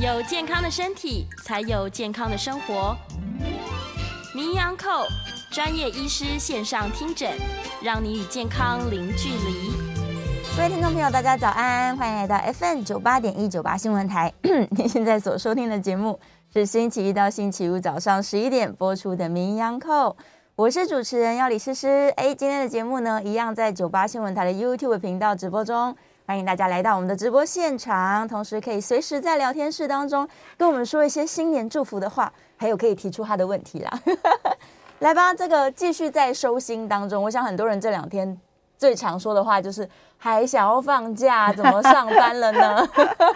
有健康的身体，才有健康的生活。名医昂扣专业医师线上听诊，让你与健康零距离。各位听众朋友，大家早安，欢迎来到 FM 九八点一九八新闻台。您现在所收听的节目是星期一到星期五早上十一点播出的名医昂扣，我是主持人要李诗诗。哎，今天的节目呢，一样在九八新闻台的 YouTube 频道直播中。欢迎大家来到我们的直播现场，同时可以随时在聊天室当中跟我们说一些新年祝福的话，还有可以提出他的问题啦。来吧，这个继续在收心当中。我想很多人这两天最常说的话就是还想要放假，怎么上班了呢？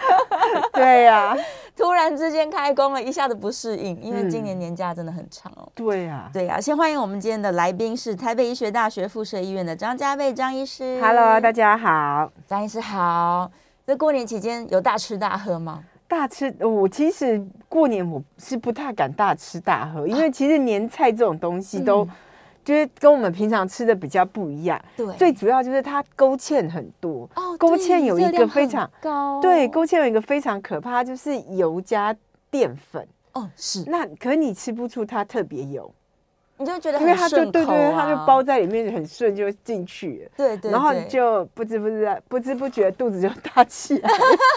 对呀、啊。突然之间开工了，一下子不适应，因为今年年假真的很长哦。对呀，对呀。先欢迎我们今天的来宾是台北医学大学附设医院的张家贝张医师。Hello，大家好，张医师好。这过年期间有大吃大喝吗？大吃，我其实过年我是不太敢大吃大喝，因为其实年菜这种东西都。就是跟我们平常吃的比较不一样，对，最主要就是它勾芡很多。哦，勾芡有一个非常高，对，勾芡有一个非常可怕，就是油加淀粉。哦，是。那可是你吃不出它特别油，你就觉得因为它就对对，它就包在里面很顺就进去了。对对。然后你就不知不知不知不觉肚子就大起来。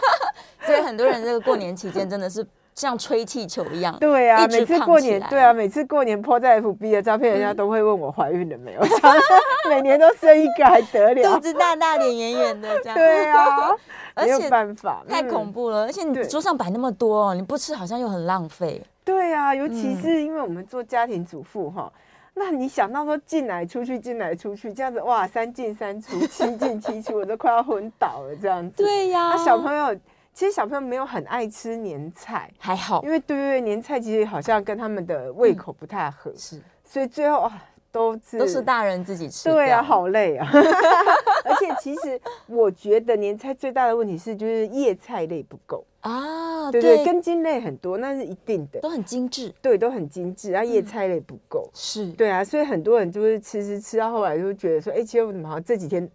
所以很多人这个过年期间真的是。像吹气球一样，对啊，每次过年，对啊，每次过年 po 在 FB 的照片，人家都会问我怀孕了没有，每年都生一个还得了，肚子大大，脸圆圆的这样，对啊，没有办法，太恐怖了，而且你桌上摆那么多，你不吃好像又很浪费，对啊，尤其是因为我们做家庭主妇哈，那你想到说进来出去进来出去这样子，哇，三进三出，七进七出，我都快要昏倒了这样子，对呀，那小朋友。其实小朋友没有很爱吃年菜，还好，因为对对对年菜其实好像跟他们的胃口不太合，嗯、是，所以最后啊都是都是大人自己吃，对啊，好累啊。而且其实我觉得年菜最大的问题是就是叶菜类不够啊，对对，根茎类很多，那是一定的，都很精致，对，都很精致，然后叶菜类不够，嗯、是。对啊，所以很多人就是吃吃吃到后来就觉得说，哎，其实我怎么好像这几天。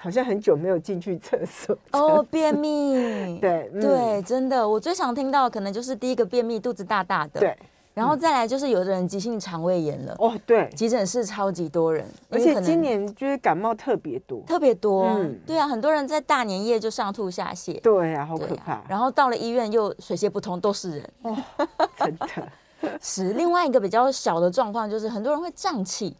好像很久没有进去厕所哦，便秘，对、嗯、对，真的，我最常听到可能就是第一个便秘，肚子大大的，对，然后再来就是有的人急性肠胃炎了，哦，对，急诊室超级多人，而且今年就是感冒特别多，特别多，嗯，对啊，很多人在大年夜就上吐下泻，对啊，好可怕，啊、然后到了医院又水泄不通，都是人，哦，真的。是另外一个比较小的状况，就是很多人会胀气，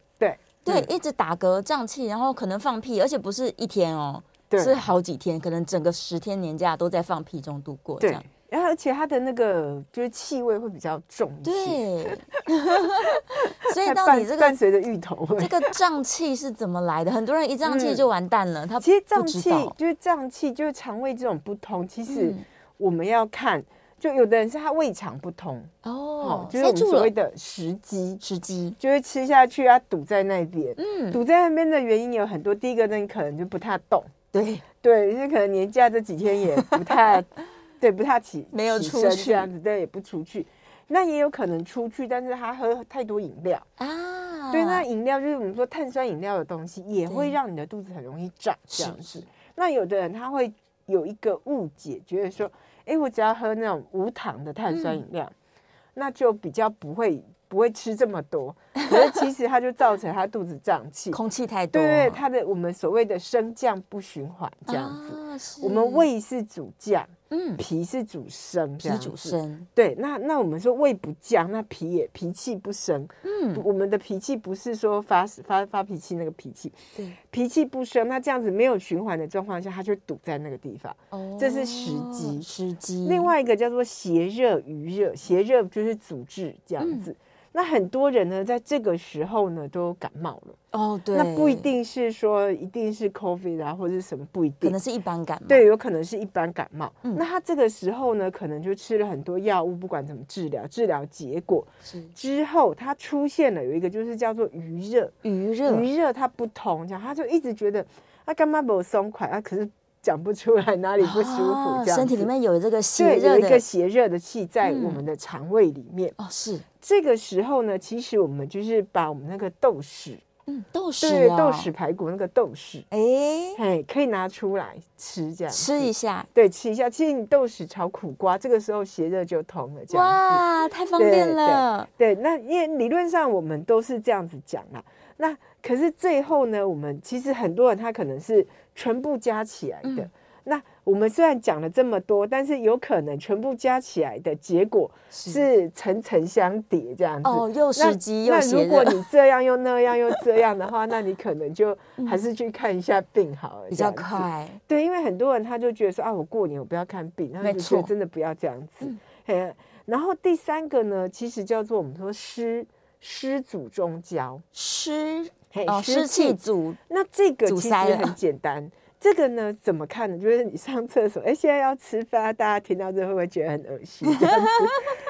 对，一直打嗝胀气，然后可能放屁，而且不是一天哦。是好几天，可能整个十天年假都在放屁中度过。这样，然后而且它的那个就是气味会比较重一些。对，所以到底这个伴随着芋头味，这个胀气是怎么来的？很多人一胀气就完蛋了。他、嗯、其实胀气就是胀气，就是肠胃这种不通。其实我们要看。就有的人是他胃肠不通哦，就是我们所谓的食积，食积就会吃下去啊堵在那边，嗯，堵在那边的原因有很多。第一个呢，你可能就不太动，对。对，因为可能年假这几天也不太，对，不太起没有出去这样子，对，也不出去。那也有可能出去，但是他喝太多饮料。啊，对，那饮料就是我们说碳酸饮料的东西，也会让你的肚子很容易胀，这样子。那有的人他会有一个误解，觉得说。哎，我只要喝那种无糖的碳酸饮料，嗯、那就比较不会不会吃这么多。可是其实它就造成他肚子胀气，空气太多。对，它的我们所谓的升降不循环这样子。啊、我们胃是主降。嗯，脾是主生，脾主生。对，那那我们说胃不降，那脾也脾气不生。嗯，我们的脾气不是说发发发脾气那个脾气，对，脾气不生，那这样子没有循环的状况下，它就堵在那个地方。哦，这是时机，时机。另外一个叫做邪热余热，邪热就是阻滞这样子。嗯那很多人呢，在这个时候呢，都感冒了哦。对，那不一定是说一定是 COVID 啊，或者是什么，不一定，可能是一般感冒。对，有可能是一般感冒。嗯，那他这个时候呢，可能就吃了很多药物，不管怎么治疗，治疗结果是之后，他出现了有一个就是叫做余热，余热，余热，它不同，这样他就一直觉得他干嘛不松快啊？可是。讲不出来哪里不舒服，这样、哦、身体里面有这个邪热的，有一个邪热的气在我们的肠胃里面、嗯、哦。是这个时候呢，其实我们就是把我们那个豆豉嗯，豆豉、哦，对，豆豉排骨那个豆豉，哎哎，可以拿出来吃，这样吃一下，对，吃一下。其实你豆豉炒苦瓜，这个时候邪热就通了，这样哇，太方便了。对，那因为理论上我们都是这样子讲啦。那可是最后呢，我们其实很多人他可能是全部加起来的。嗯那我们虽然讲了这么多，但是有可能全部加起来的结果是层层相叠这样子。哦，又又是。那如果你这样又那样又这样的话，那你可能就还是去看一下病好了，比较快。对，因为很多人他就觉得说啊，我过年我不要看病，他就觉得真的不要这样子。嗯。然后第三个呢，其实叫做我们说湿湿阻中焦，湿哦湿气阻。那这个其实很简单。这个呢，怎么看呢？就是你上厕所，哎，现在要吃饭，大家听到这会不会觉得很恶心？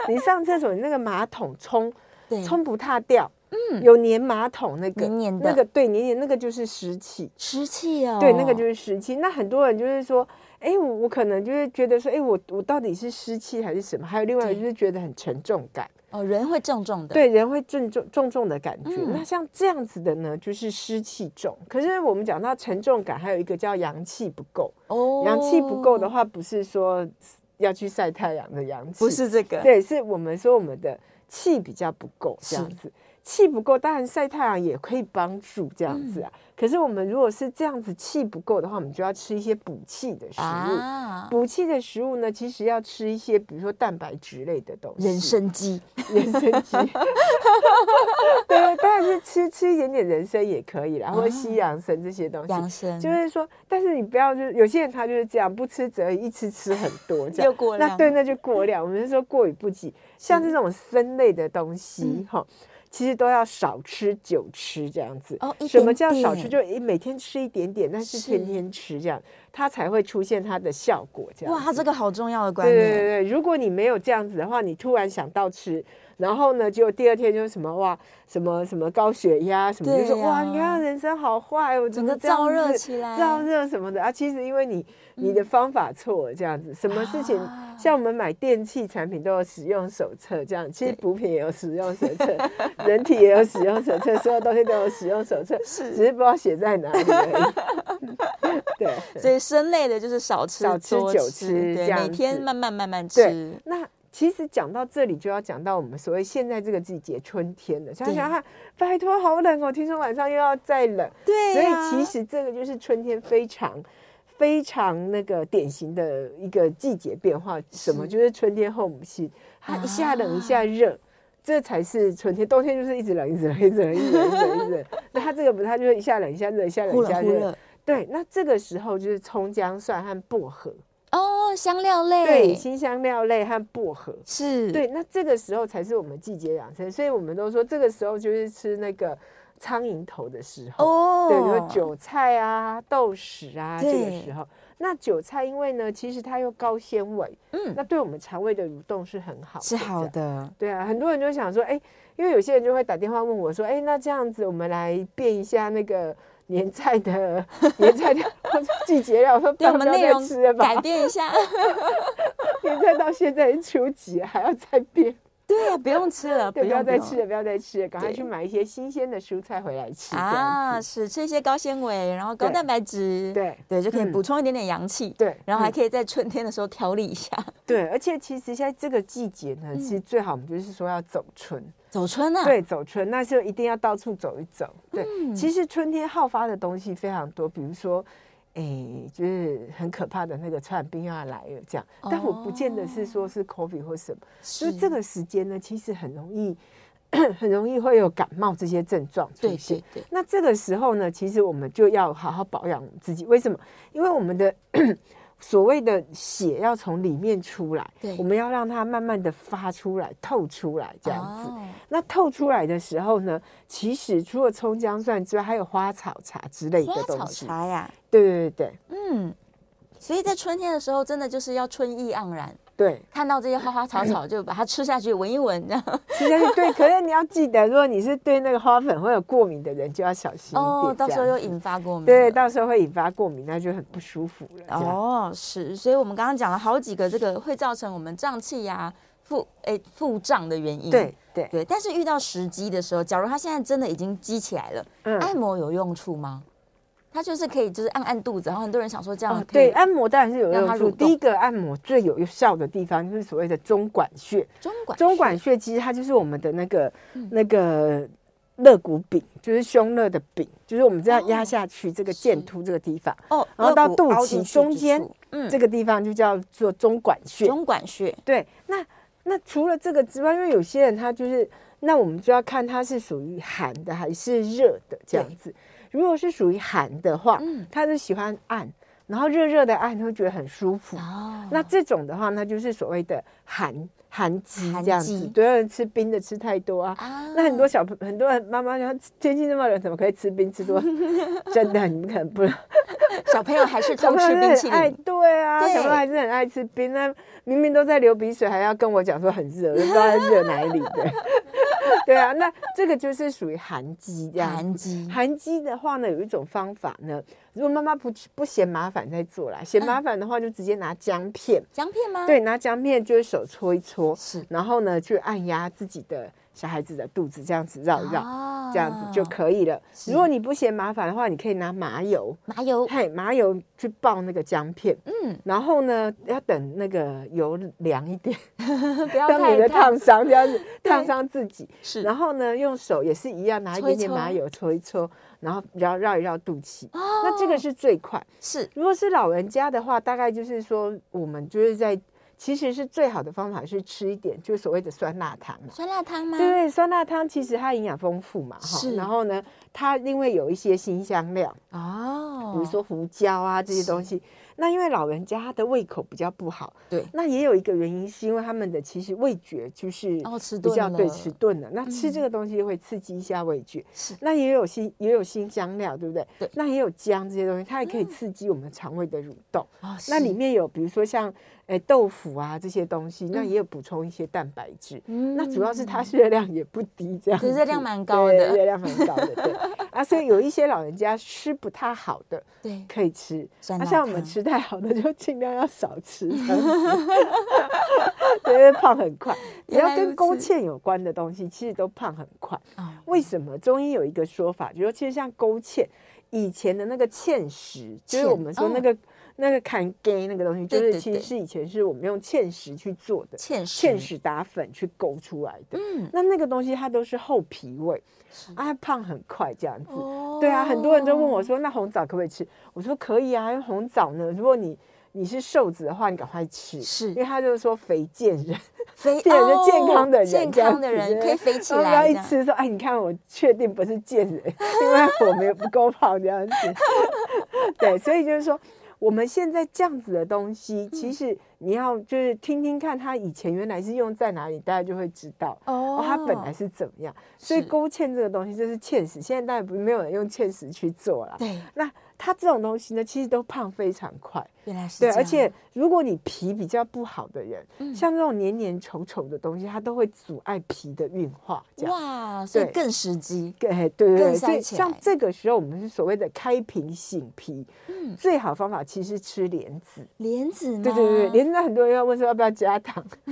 你上厕所，你那个马桶冲，冲不踏掉，嗯，有粘马桶那个，黏黏的，那个对，黏黏那个就是湿气，湿气哦，对，那个就是湿气。那很多人就是说，哎，我我可能就是觉得说，哎，我我到底是湿气还是什么？还有另外就是觉得很沉重感。哦，人会重重的，对，人会重重重重的感觉。嗯、那像这样子的呢，就是湿气重。可是我们讲到沉重感，还有一个叫阳气不够。哦，阳气不够的话，不是说要去晒太阳的阳气，不是这个，对，是我们说我们的气比较不够，这样子。气不够，当然晒太阳也可以帮助这样子啊。嗯、可是我们如果是这样子气不够的话，我们就要吃一些补气的食物。啊、补气的食物呢，其实要吃一些，比如说蛋白质类的东西。人参鸡，人参鸡。对，当然是吃吃一点点人参也可以啦，或者西洋参这些东西。养生就是说，但是你不要就是有些人他就是这样，不吃则已，一吃吃很多 这样。又过量。那对，那就过量。我们是说过于不及。像这种参类的东西，哈、嗯。其实都要少吃久吃这样子。哦，什么叫少吃？就每天吃一点点，但是天天吃这样，它才会出现它的效果。这样哇，这个好重要的观念。对对对，如果你没有这样子的话，你突然想到吃，然后呢，结果第二天就是什么哇，什么什么高血压什么，就说哇，你看人生好坏，我整个燥热起来，燥热什么的啊。其实因为你你的方法错了，这样子，什么事情？像我们买电器产品都有使用手册，这样其实补品也有使用手册，人体也有使用手册，所有东西都有使用手册，是只是不知道写在哪里而已。对，所以生类的就是少吃，少吃久吃，这样每天慢慢慢慢吃。那其实讲到这里，就要讲到我们所谓现在这个季节春天了。想想看，拜托，好冷哦！听说晚上又要再冷，对、啊，所以其实这个就是春天非常。非常那个典型的一个季节变化，什么就是春天后母气，它一下冷一下热，这才是春天。冬天就是一直冷一直冷一直冷一直冷一直冷一直冷。那它这个不，它就是一下冷一下热，一下冷一下热。对，那这个时候就是葱姜蒜和薄荷哦，香料类，对，新香料类和薄荷。是。对。那这个时候才是我们季节养生，所以我们都说这个时候就是吃那个。苍蝇头的时候，哦，对，比如韭菜啊、豆豉啊，这个时候，那韭菜因为呢，其实它又高纤维，嗯，那对我们肠胃的蠕动是很好，是好的，对啊，很多人就想说，哎，因为有些人就会打电话问我说，哎，那这样子我们来变一下那个年菜的 年菜的季节了，我说对，我们内容改变一下，年菜到现在初几还要再变。对呀，不用吃了，对，不要再吃了，不要再吃了，赶快去买一些新鲜的蔬菜回来吃啊！是吃一些高纤维，然后高蛋白质，对对，就可以补充一点点阳气，对，然后还可以在春天的时候调理一下，对。而且其实现在这个季节呢，其实最好我们就是说要走春，走春啊，对，走春，那就一定要到处走一走。对，其实春天好发的东西非常多，比如说。哎，就是很可怕的那个传染病又要来了，这样。但我不见得是说是 COVID 或什么，就是这个时间呢，其实很容易，很容易会有感冒这些症状出现。对对对。那这个时候呢，其实我们就要好好保养自己。为什么？因为我们的。所谓的血要从里面出来，我们要让它慢慢的发出来、透出来，这样子。哦、那透出来的时候呢，其实除了葱姜蒜之外，还有花草茶之类的东西。花草茶呀，对对对对，嗯。所以在春天的时候，真的就是要春意盎然。对，看到这些花花草草，就把它吃下去，闻一闻，这样吃下去。对，可是你要记得，如果你是对那个花粉会有过敏的人，就要小心一点。哦，到时候又引发过敏。对，到时候会引发过敏，那就很不舒服了。哦，是，所以我们刚刚讲了好几个，这个会造成我们胀气呀、腹哎腹胀的原因。对对对，但是遇到时机的时候，假如它现在真的已经积起来了，嗯、按摩有用处吗？他就是可以，就是按按肚子，然后很多人想说这样、哦、对按摩当然是有用处。第一个按摩最有效的地方就是所谓的中脘穴。中脘中脘穴其实它就是我们的那个、嗯、那个肋骨柄，就是胸肋的柄，就是我们这样压下去这个剑突这个地方哦，然后到肚脐中间，嗯，这个地方就叫做中脘穴。中脘穴对，那那除了这个之外，因为有些人他就是，那我们就要看他是属于寒的还是热的这样子。如果是属于寒的话，嗯，他是喜欢按，然后热热的按，他会觉得很舒服。哦，那这种的话，那就是所谓的寒寒肌这样子。对，有人吃冰的吃太多啊。啊那很多小朋很多人妈妈说天气那么冷，怎么可以吃冰吃多？真的，你们可能不能。小朋友还是偷吃冰淇淋。对啊，对小朋友还是很爱吃冰。那明明都在流鼻水，还要跟我讲说很热，不知道在热哪里的。对啊，那这个就是属于寒肌这样。寒肌，寒肌的话呢，有一种方法呢，如果妈妈不不嫌麻烦再做啦，嫌麻烦的话就直接拿姜片。姜片吗？对，拿姜片就是手搓一搓，是，然后呢去按压自己的。小孩子的肚子这样子绕一绕，哦、这样子就可以了。如果你不嫌麻烦的话，你可以拿麻油，麻油，嘿，麻油去爆那个姜片。嗯，然后呢，要等那个油凉一点，不要太烫伤，这样子烫伤自己。是，然后呢，用手也是一样，拿一点点麻油搓一搓，然后然后绕一绕肚脐。哦，那这个是最快。是，如果是老人家的话，大概就是说，我们就是在。其实是最好的方法是吃一点，就是所谓的酸辣汤嘛。酸辣汤吗？对，酸辣汤其实它营养丰富嘛，哈是。然后呢，它因为有一些新香料哦，比如说胡椒啊这些东西。那因为老人家他的胃口比较不好，对，那也有一个原因是因为他们的其实味觉就是比较哦迟钝了，对迟钝了。那吃这个东西会刺激一下味觉，是。那也有新也有新香料，对不对？对。那也有姜这些东西，它也可以刺激我们肠胃的蠕动。哦，那里面有比如说像诶豆腐啊这些东西，那也有补充一些蛋白质。嗯。那主要是它热量也不低，这样。热量蛮高的，热量蛮高的。对。啊，所以有一些老人家吃不太好的，对，可以吃。那像我们吃。太好的就尽量要少吃，因为胖很快。只要跟勾芡有关的东西，其实都胖很快。为什么？中医有一个说法，就说其实像勾芡，以前的那个芡实，就是我们说那个那个看根那个东西，就是其实是以前是我们用芡实去做的，芡实打粉去勾出来的。嗯，那那个东西它都是厚脾胃。啊，胖很快这样子，哦、对啊，很多人都问我说，那红枣可不可以吃？我说可以啊，因为红枣呢，如果你你是瘦子的话，你赶快吃，是因为他就是说肥健人，肥 健人是健康的人，健康的人可以肥起来。不要一吃说，哎，你看我确定不是健人，因为我们也不够胖这样子。对，所以就是说。我们现在这样子的东西，其实你要就是听听看，它以前原来是用在哪里，大家就会知道哦，它本来是怎么样。所以勾芡这个东西就是芡实，现在当然不没有人用芡实去做了。对，那。它这种东西呢，其实都胖非常快。原来是对，而且如果你脾比较不好的人，嗯、像这种黏黏稠稠的东西，它都会阻碍脾的运化。这样哇，所以更时机。对对对对，所以像这个时候，我们是所谓的开瓶醒脾。嗯，最好方法其实是吃莲子。莲子呢？对对对，莲子很多人要问说要不要加糖。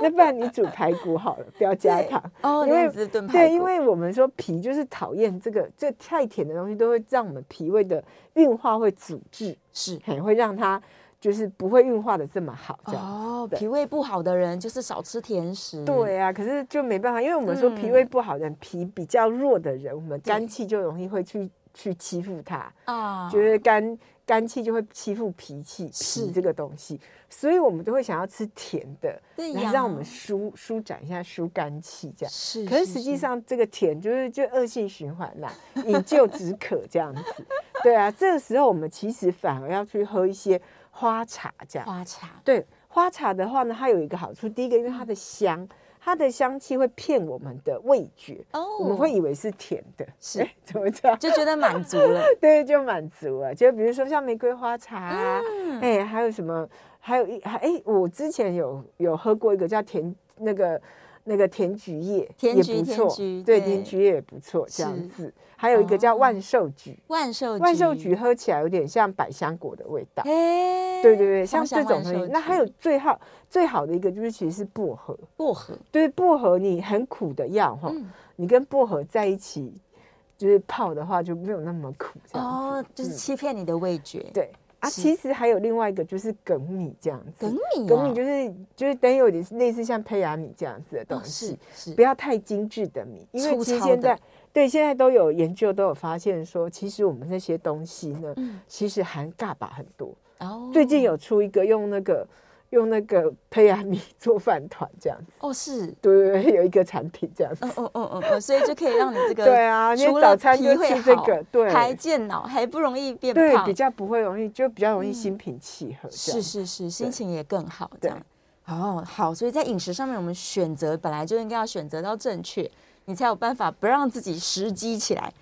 那不然你煮排骨好了，不要加糖。哦，莲子炖排骨。对，因为我们说脾就是讨厌这个，这太甜的东西都会让。我们脾胃的运化会阻滞，是很会让它就是不会运化的这么好。这样哦，脾胃不好的人就是少吃甜食。对啊，可是就没办法，因为我们说脾胃不好的人，脾比较弱的人，我们肝气就容易会去去欺负他啊，就是肝。肝气就会欺负脾气，脾这个东西，所以我们都会想要吃甜的，来让我们舒舒展一下，舒肝气这样。是，可是实际上这个甜就是就恶性循环啦，以旧止渴这样子。对啊，这个时候我们其实反而要去喝一些花茶这样。花茶，对，花茶的话呢，它有一个好处，第一个因为它的香。它的香气会骗我们的味觉，oh, 我们会以为是甜的，是、欸、怎么这样？就觉得满足了，对，就满足了。就比如说像玫瑰花茶啊，哎、嗯欸，还有什么？还有一还哎、欸，我之前有有喝过一个叫甜那个那个甜菊叶也不错，对，甜菊叶也不错，这样子。还有一个叫万寿菊，万寿万寿菊喝起来有点像百香果的味道，对对对，像这种东西。那还有最好最好的一个就是其实是薄荷，薄荷对薄荷，你很苦的药哈，你跟薄荷在一起就是泡的话就没有那么苦，哦，就是欺骗你的味觉，对。啊，其实还有另外一个，就是梗米这样子。梗米，梗米就是就是等于有点类似像胚芽米这样子的东西，是不要太精致的米，因为其实现在对现在都有研究都有发现说，其实我们那些东西呢，其实含嘎巴很多。哦，最近有出一个用那个。用那个胚芽米做饭团这样子。哦，是。对对对，有一个产品这样子，嗯嗯嗯嗯，所以就可以让你这个 对啊，你早餐就吃这个，对，还健脑，还不容易变胖，对，比较不会容易，就比较容易心平气和，是是是，心情也更好，这样。哦好，所以在饮食上面，我们选择本来就应该要选择到正确，你才有办法不让自己时机起来。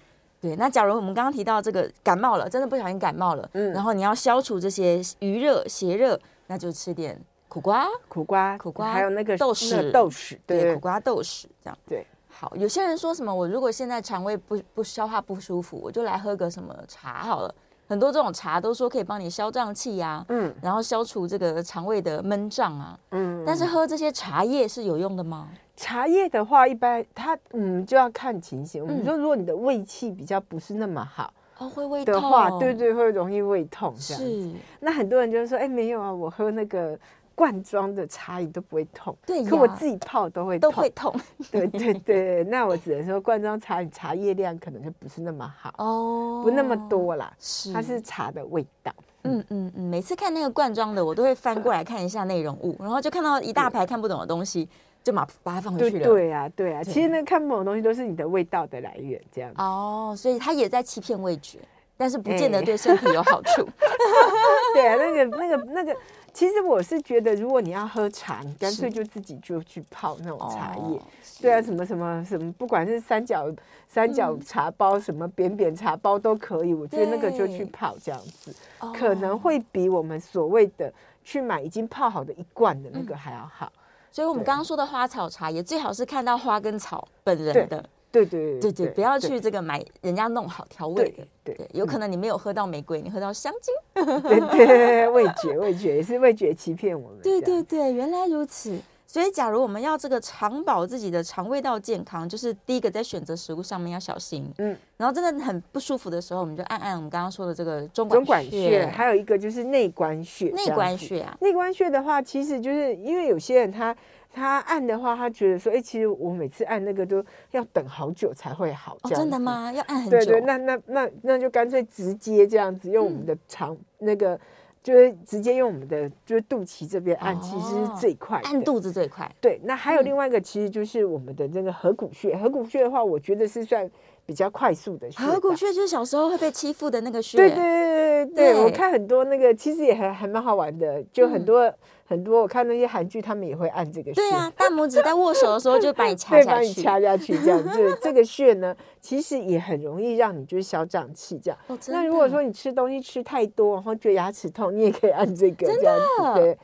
对，那假如我们刚刚提到这个感冒了，真的不小心感冒了，嗯，然后你要消除这些余热邪热。那就吃点苦瓜，苦瓜，苦瓜，还有那个豆豉，豆豉，对，苦瓜豆豉这样。对，好。有些人说什么，我如果现在肠胃不不消化不舒服，我就来喝个什么茶好了。很多这种茶都说可以帮你消胀气呀，嗯，然后消除这个肠胃的闷胀啊，嗯。但是喝这些茶叶是有用的吗？茶叶的话，一般它嗯就要看情形。我们说，如果你的胃气比较不是那么好。哦，会胃痛的话，对对，会容易胃痛这样子。是，那很多人就是说，哎，没有啊，我喝那个罐装的茶饮都不会痛。对，可我自己泡都会都会痛。对对对，那我只能说罐装茶饮茶叶量可能就不是那么好哦，不那么多啦。是，它是茶的味道。嗯嗯嗯，每次看那个罐装的，我都会翻过来看一下内容物，然后就看到一大排看不懂的东西。就把把它放回去了。对呀，对呀。其实那看不懂的东西都是你的味道的来源，这样子。哦，所以它也在欺骗味觉，但是不见得对身体有好处。对啊，那个、那个、那个，其实我是觉得，如果你要喝茶，你干脆就自己就去泡那种茶叶。对啊，什么什么什么，不管是三角三角茶包，什么扁扁茶包都可以。我觉得那个就去泡这样子，可能会比我们所谓的去买已经泡好的一罐的那个还要好。所以，我们刚刚说的花草茶也最好是看到花跟草本人的，对对对对，不要去这个买人家弄好调味的，对对，有可能你没有喝到玫瑰，你喝到香精，对对，味觉味觉也是味觉欺骗我们，对对对，原来如此。所以，假如我们要这个长保自己的肠胃道健康，就是第一个在选择食物上面要小心。嗯，然后真的很不舒服的时候，我们就按按我们刚刚说的这个中中脘穴，还有一个就是内关穴。内关穴啊，内关穴的话，其实就是因为有些人他他按的话，他觉得说，哎，其实我每次按那个都要等好久才会好。哦，真的吗？要按很久？对对，那那那那就干脆直接这样子用我们的肠那个。就是直接用我们的就是肚脐这边按，其实是最快，按肚子最快。对，那还有另外一个，其实就是我们的这个合谷穴。合谷穴的话，我觉得是算比较快速的穴。合谷穴就是小时候会被欺负的那个穴。对对对对对，我看很多那个其实也还还蛮好玩的，就很多。很多我看那些韩剧，他们也会按这个穴。对啊，大拇指在握手的时候就把你掐 下去，把你掐下去，这样子。这个穴呢，其实也很容易让你就是小胀气这样。哦，那如果说你吃东西吃太多，然后觉得牙齿痛，你也可以按这个这样子。对。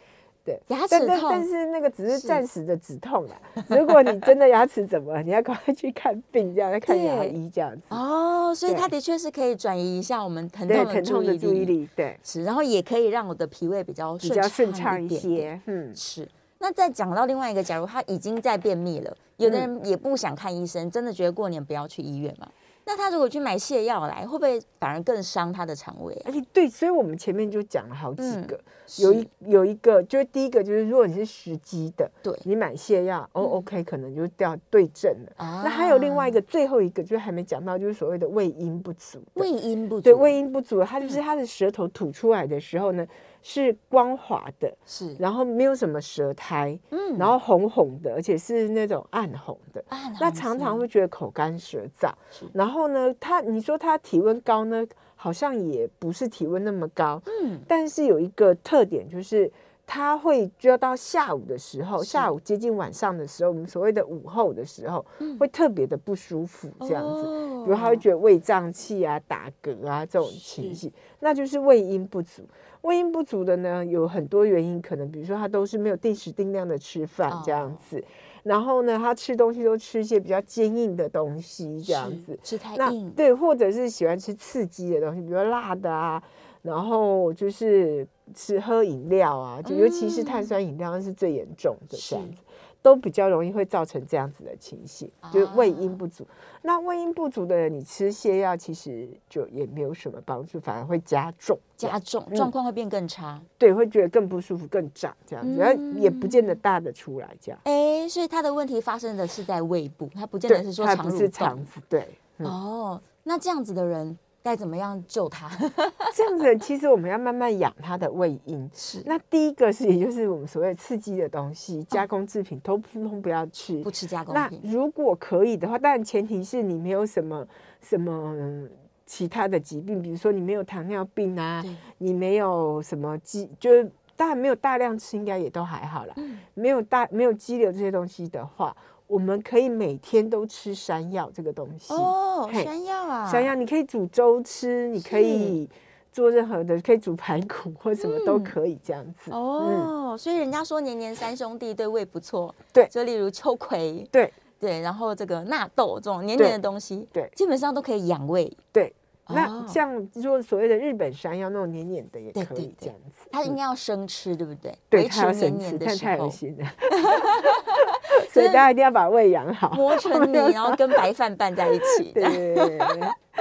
对，牙齿痛，但是那个只是暂时的止痛啦。如果你真的牙齿怎么了，你要赶快去看病，这样要看牙医这样子。哦，所以它的确是可以转移一下我们疼痛的注意力，对，是，然后也可以让我的脾胃比较比较顺畅一些。嗯，是。那再讲到另外一个，假如他已经在便秘了，有的人也不想看医生，真的觉得过年不要去医院嘛。那他如果去买泻药来，会不会反而更伤他的肠胃？而且对，所以我们前面就讲了好几个，有一有一个，就是第一个就是，如果你是时机的，对，你买泻药，哦，OK，可能就掉对症了。那还有另外一个，最后一个就是还没讲到，就是所谓的胃阴不足。胃阴不足，对，胃阴不足，它就是他的舌头吐出来的时候呢，是光滑的，是，然后没有什么舌苔，嗯，然后红红的，而且是那种暗红的，暗红，那常常会觉得口干舌燥，然后呢，他你说他体温高呢，好像也不是体温那么高，嗯，但是有一个特点就是他会就要到下午的时候，下午接近晚上的时候，我们所谓的午后的时候，会特别的不舒服，这样子，比如他会觉得胃胀气啊、打嗝啊这种情形，那就是胃阴不足。胃阴不足的呢，有很多原因，可能比如说他都是没有定时定量的吃饭这样子，然后呢，他吃东西都吃一些比较坚硬的东西，这样子吃太硬，对，或者是喜欢吃刺激的东西，比如辣的啊，然后就是吃喝饮料啊，就尤其是碳酸饮料是最严重的这样子。都比较容易会造成这样子的情形，就是胃阴不足。啊、那胃阴不足的人，你吃泻药其实就也没有什么帮助，反而会加重，加重状况会变更差。嗯。对，会觉得更不舒服，更胀这样子，然后、嗯、也不见得大的出来这样。哎，所以他的问题发生的是在胃部，他不见得是说肠不是肠子。对，嗯、哦，那这样子的人。该怎么样救他？这样子，其实我们要慢慢养他的胃阴。是，那第一个是，也就是我们所谓刺激的东西，加工制品都通通不要吃，不吃加工品。那如果可以的话，当然前提是你没有什么什么其他的疾病，比如说你没有糖尿病啊，你没有什么肌，就是当然没有大量吃，应该也都还好啦。嗯，没有大没有肌瘤这些东西的话。我们可以每天都吃山药这个东西哦，山药啊，山药你可以煮粥吃，你可以做任何的，可以煮排骨或什么都可以这样子哦。所以人家说年年三兄弟对胃不错，对，就例如秋葵，对。对，然后这个纳豆这种黏黏的东西，对，基本上都可以养胃，对。那像说所谓的日本山药那种黏黏的也可以这样子，它应该要生吃，对不对？对，它要生吃，但太恶心了。所以大家一定要把胃养好，磨成 泥，然后跟白饭拌在一起。对。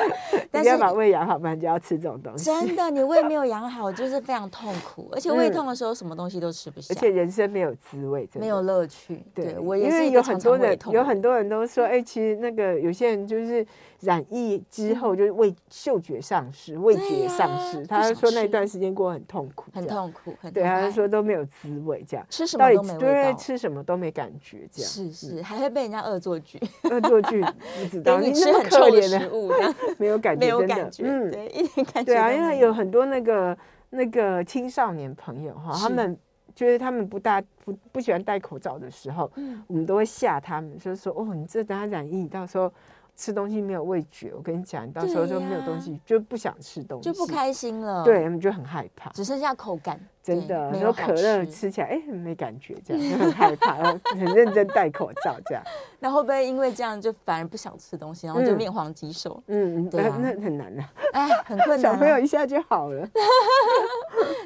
但是要把胃养好，不然就要吃这种东西。真的，你胃没有养好，就是非常痛苦，而且胃痛的时候，什么东西都吃不下，而且人生没有滋味，没有乐趣。对，我也是。因为有很多人，有很多人都说，哎，其实那个有些人就是染疫之后，就是味嗅觉丧失，味觉丧失。他说那段时间过得很痛苦，很痛苦，对，他说都没有滋味，这样。吃什么都没味道，吃什么都没感觉，这样。是是，还会被人家恶作剧，恶作剧，不知道你吃很臭的食物，没有感觉，没有感觉，嗯，对，一点感觉。对啊，因为有很多那个那个青少年朋友哈，他们觉得他们不大不不喜欢戴口罩的时候，我们都会吓他们，就是说哦，你这等下染疫，到时候。吃东西没有味觉，我跟你讲，你到时候就没有东西，就不想吃东西，就不开心了。对，他们就很害怕，只剩下口感。真的，很多可乐吃起来，哎，没感觉，这样就 很害怕，然后很认真戴口罩，这样。那会不会因为这样就反而不想吃东西，然后就面黄肌瘦？嗯，对，那很难啊，哎，很困 难。小朋友一下就好了。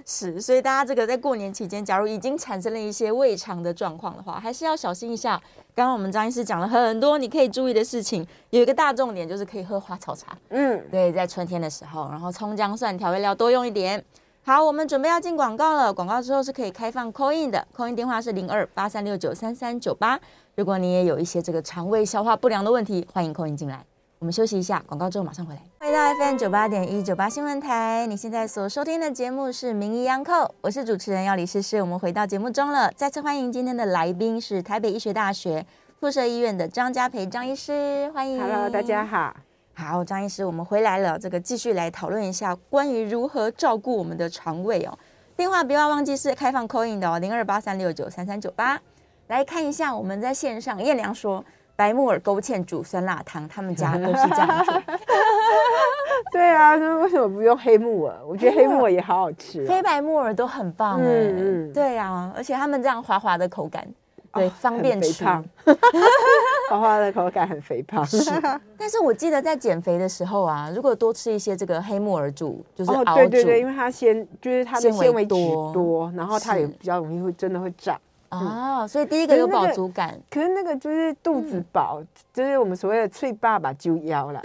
是，所以大家这个在过年期间，假如已经产生了一些胃肠的状况的话，还是要小心一下。刚刚我们张医师讲了很多你可以注意的事情，有一个大重点就是可以喝花草茶。嗯，对，在春天的时候，然后葱姜蒜调味料多用一点。好，我们准备要进广告了，广告之后是可以开放 call in 的，call in 电话是零二八三六九三三九八。如果你也有一些这个肠胃消化不良的问题，欢迎 call in 进来。我们休息一下，广告之后马上回来。欢迎到 FM 九八点一九八新闻台，你现在所收听的节目是《名医央叩》，我是主持人药理诗诗。我们回到节目中了，再次欢迎今天的来宾是台北医学大学。附设医院的张家培张医师，欢迎。Hello，大家好。好，张医师，我们回来了。这个继续来讨论一下关于如何照顾我们的肠胃哦。电话不要忘记是开放 call in 的哦，零二八三六九三三九八。来看一下，我们在线上，燕良说白木耳勾芡煮酸辣汤，他们家都是这样做。对啊，那为什么不用黑木耳？我觉得黑木耳也好好吃，黑白木耳都很棒哎。嗯嗯。对啊，而且他们这样滑滑的口感。对，方便吃，花花的口感很肥胖。是，但是我记得在减肥的时候啊，如果多吃一些这个黑木耳煮，就是熬煮，对对对，因为它纤，就是它的纤维多多，然后它也比较容易会真的会胀。哦，所以第一个有饱足感，可是那个就是肚子饱，就是我们所谓的脆爸爸就腰了，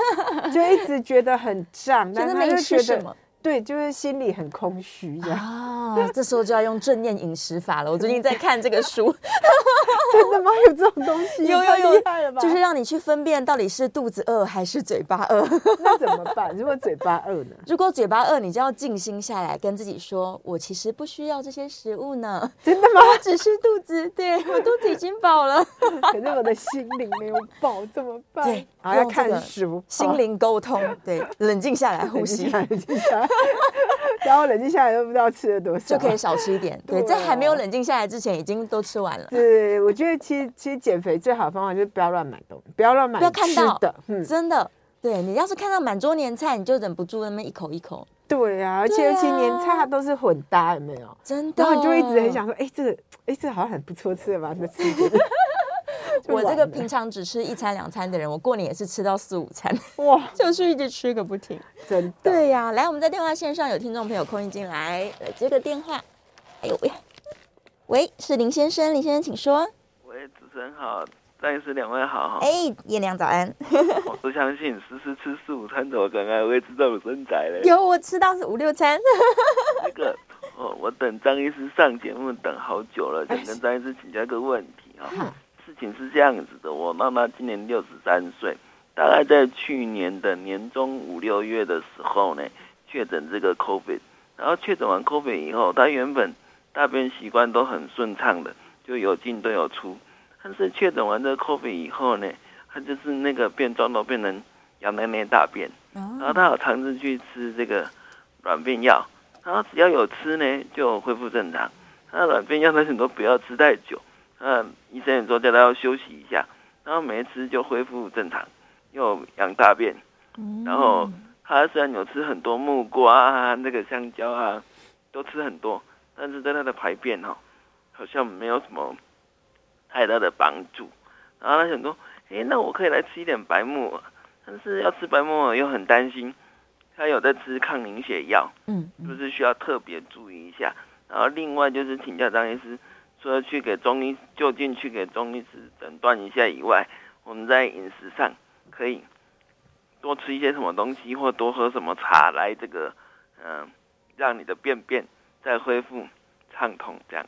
就一直觉得很胀，但是没吃什么。对，就是心里很空虚这样啊。这时候就要用正念饮食法了。我最近在看这个书，真的吗？有这种东西？有有有，就是让你去分辨到底是肚子饿还是嘴巴饿。那怎么办？如果嘴巴饿呢？如果嘴巴饿，你就要静心下来，跟自己说：“我其实不需要这些食物呢。”真的吗？我只是肚子，对，我肚子已经饱了。可是我的心灵没有饱，怎么办？对，要看书，心灵沟通，对，冷静下来，呼吸，冷静下来。然后冷静下来都不知道吃了多少，就可以少吃一点。对，在还没有冷静下来之前，已经都吃完了。对，我觉得其实其实减肥最好的方法就是不要乱买东西，不要乱买，不要看到的，真的。对，你要是看到满桌年菜，你就忍不住那么一口一口。对啊，而且尤其年菜它都是混搭，有没有？真的。然后你就一直很想说，哎，这个，哎，这个好像很不错吃的吧？那吃一点。我这个平常只吃一餐两餐的人，我过年也是吃到四五餐，哇，就是一直吃个不停，真的。对呀、啊，来，我们在电话线上有听众朋友空音进来，来接个电话。哎呦喂，喂，是林先生，林先生请说。喂，主持人好，张医师两位好。哎，叶良早安。我不相信时时吃四五餐的我刚刚会吃这种身材嘞。有，我吃到是五六餐。那个。哦，我等张医师上节目等好久了，想跟张医师请教一个问题啊。哎、事情是这样子的，我妈妈今年六十三岁，大概在去年的年中五六月的时候呢，确诊这个 COVID，然后确诊完 COVID 以后，她原本大便习惯都很顺畅的，就有进都有出，但是确诊完这个 COVID 以后呢，她就是那个便状都变成羊奶奶大便，然后她有尝试去吃这个软便药。然后只要有吃呢，就恢复正常。那软便药，他很多不要吃太久。嗯，医生也说叫他要休息一下。然后没吃就恢复正常，又养大便。然后他虽然有吃很多木瓜啊、那个香蕉啊，都吃很多，但是对他的排便哦，好像没有什么太大的帮助。然后他想说，哎，那我可以来吃一点白木耳，但是要吃白木耳又很担心。他有在吃抗凝血药，嗯，是不是需要特别注意一下？然后另外就是请教张医师，除了去给中医就近去给中医师诊断一下以外，我们在饮食上可以多吃一些什么东西，或多喝什么茶来这个，嗯，让你的便便再恢复畅通。这样，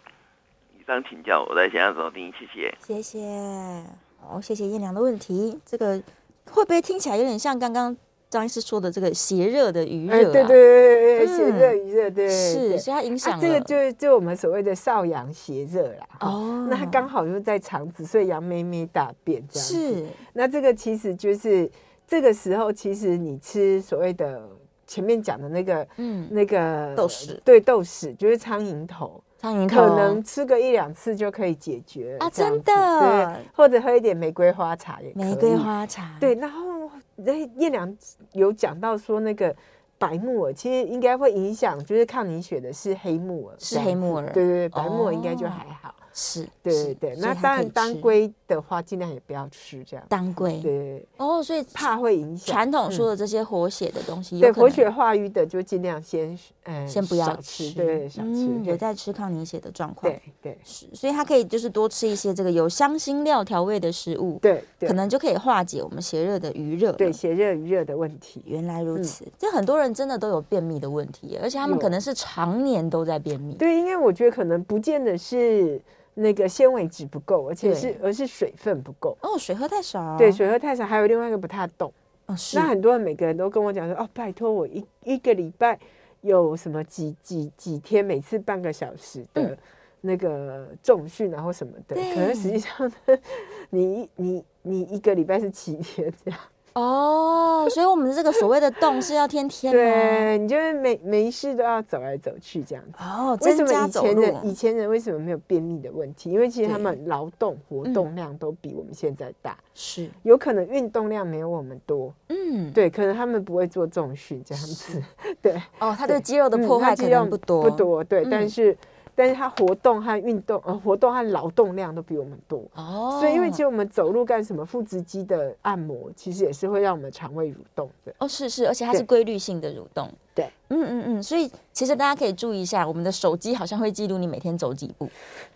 以上请教，我在线上收听，谢谢，谢谢，好，谢谢燕良的问题。这个会不会听起来有点像刚刚？张医师说的这个邪热的余热、啊欸，对对对对，邪热余热，对，是，所以它影响、啊、这个就就我们所谓的少阳邪热啦。哦，那它刚好就在肠子，所以羊咩咩大便这样子。是，那这个其实就是这个时候，其实你吃所谓的前面讲的那个，嗯，那个豆豉，对，豆豉就是苍蝇头，苍蝇头可能吃个一两次就可以解决啊，真的，对，或者喝一点玫瑰花茶也可以，玫瑰花茶，对，然后。那叶良有讲到说，那个白木耳其实应该会影响，就是抗凝血的是黑木耳，是黑木耳，对对对，白木耳应该就还好。哦是，对对对，那当然当归的话，尽量也不要吃这样。当归，对哦，所以怕会影响传统说的这些活血的东西。对，活血化瘀的就尽量先嗯先不要吃，对，少吃。有在吃抗凝血的状况，对对是，所以它可以就是多吃一些这个有香辛料调味的食物，对，可能就可以化解我们邪热的余热，对，邪热余热的问题。原来如此，这很多人真的都有便秘的问题，而且他们可能是常年都在便秘。对，因为我觉得可能不见得是。那个纤维质不够，而且是而是水分不够哦，水喝太少。对，水喝太少，还有另外一个不太懂。哦，是。那很多人每个人都跟我讲说，哦，拜托我一一个礼拜有什么几几几天，每次半个小时的那个重训，然后什么的。可能实际上呢，你你你一个礼拜是七天这样。哦，所以我们的这个所谓的动是要天天对，你就会每每一事都要走来走去这样子。哦，为什么以前人以前人为什么没有便秘的问题？因为其实他们劳动活动量都比我们现在大，是有可能运动量没有我们多。嗯，对，可能他们不会做重训这样子。对，哦，他对肌肉的破坏可能不多不多，对，但是。但是它活动和运动，呃，活动和劳动量都比我们多。哦，所以因为其实我们走路干什么，腹直肌的按摩其实也是会让我们肠胃蠕动的。哦，是是，而且它是规律性的蠕动。对，嗯嗯嗯，所以其实大家可以注意一下，我们的手机好像会记录你每天走几步，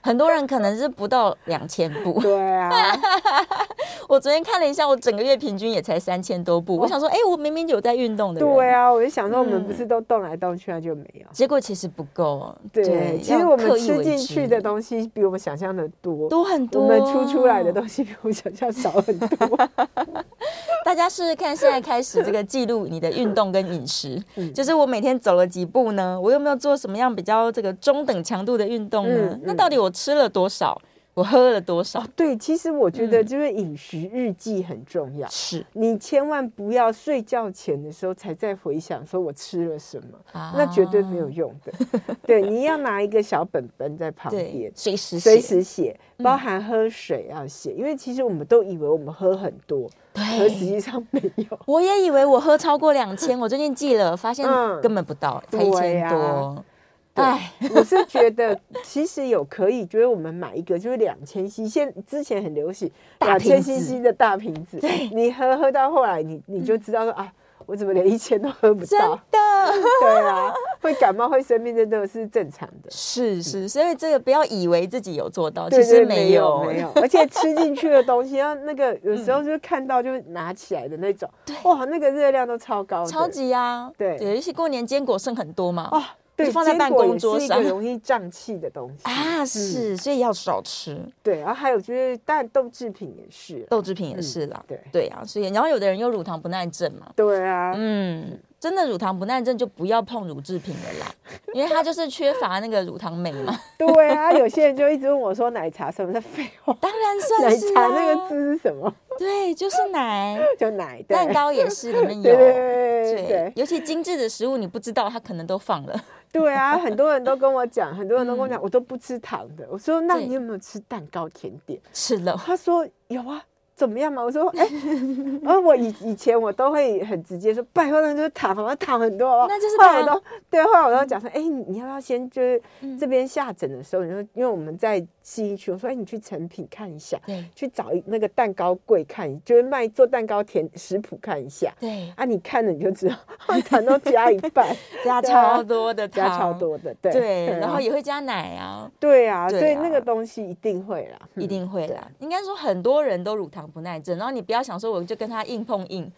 很多人可能是不到两千步。对啊，我昨天看了一下，我整个月平均也才三千多步。我想说，哎，我明明有在运动的。对啊，我就想说，我们不是都动来动去啊，就没有。结果其实不够。对，其实我们吃进去的东西比我们想象的多，多很多。我们出出来的东西比我们想象少很多。大家试试看，现在开始这个记录你的运动跟饮食，就。是我每天走了几步呢？我有没有做什么样比较这个中等强度的运动呢？嗯嗯、那到底我吃了多少？我喝了多少？哦、对，其实我觉得就是饮食日记很重要。是、嗯、你千万不要睡觉前的时候才在回想说我吃了什么，啊、那绝对没有用的。对，你要拿一个小本本在旁边，随时随时写，包含喝水要写，因为其实我们都以为我们喝很多。而，实际上没有。我也以为我喝超过两千，我最近记了，发现根本不到，才一千多。哎，我是觉得其实有可以，觉得我们买一个就是两千 cc，现之前很流行两千 cc 的大瓶子，对，你喝喝到后来你，你你就知道说啊。我怎么连一千都喝不到？真的，对啊，会感冒会生病，这都是正常的。是是，所以这个不要以为自己有做到，其实没有没有。而且吃进去的东西，要那个有时候就看到就拿起来的那种，哇，那个热量都超高，超级啊！对，尤其过年坚果剩很多嘛。对，放在办公桌上，是一个容易胀气的东西啊，是，所以要少吃。对，然后还有就是，当然豆制品也是，豆制品也是啦。对，对啊，所以然后有的人有乳糖不耐症嘛。对啊，嗯，真的乳糖不耐症就不要碰乳制品了啦，因为它就是缺乏那个乳糖酶嘛。对啊，有些人就一直问我说，奶茶什么是废话？当然算是。奶茶那个字是什么？对，就是奶，就奶。蛋糕也是里面 有。对，尤其精致的食物，你不知道它可能都放了。对啊，很多人都跟我讲，很多人都跟我讲，我都不吃糖的。我说，那你有没有吃蛋糕甜点？吃了。他说有啊。怎么样嘛？我说，哎，而 我以以前我都会很直接说，拜托那就是糖，我糖很多哦。那就是糖。后来我都对，后来我都讲说，哎，你要不要先就是这边下诊的时候，你说因为我们在信义区，我说，哎，你去成品看一下，对，去找那个蛋糕柜看，就是卖做蛋糕甜食谱看一下，对，啊，你看了你就知道，糖都加一半，加超多的糖，加超多的，对，对，然后也会加奶啊，对啊，所以那个东西一定会啦，一定会啦，应该说很多人都乳糖不耐症，然后你不要想说我就跟他硬碰硬，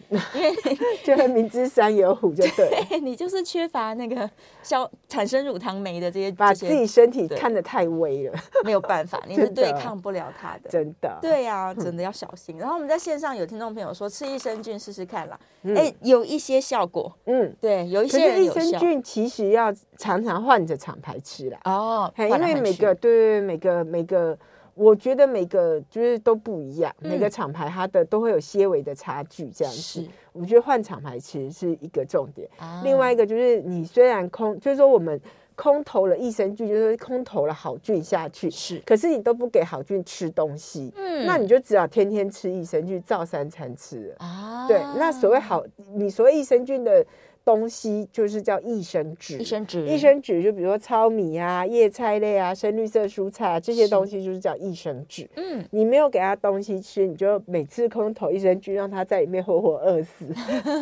因为明知山有虎就对，对，你就是缺乏那个消产生乳糖酶的这些，把自己身体看得太微了，没有办法，你是对抗不了它的，真的，对 呀，真的要小心。然后我们在线上有听众朋友说吃益生菌试试看啦，哎，有一些效果，嗯，对，有一些人有。益生菌其实要常常换着厂牌吃啦，哦，因为每个对每个每个。我觉得每个就是都不一样，嗯、每个厂牌它的都会有些微的差距，这样子。是。我觉得换厂牌其实是一个重点。啊、另外一个就是你虽然空，就是说我们空投了益生菌，就是空投了好菌下去，是，可是你都不给好菌吃东西，嗯，那你就只好天天吃益生菌，照三餐吃啊。对，那所谓好，你所谓益生菌的。东西就是叫益生菌，益生菌，益生菌就比如说糙米啊、叶菜类啊、深绿色蔬菜啊这些东西就是叫益生菌。嗯，你没有给他东西吃，你就每次空投益生菌，让他在里面活活饿死，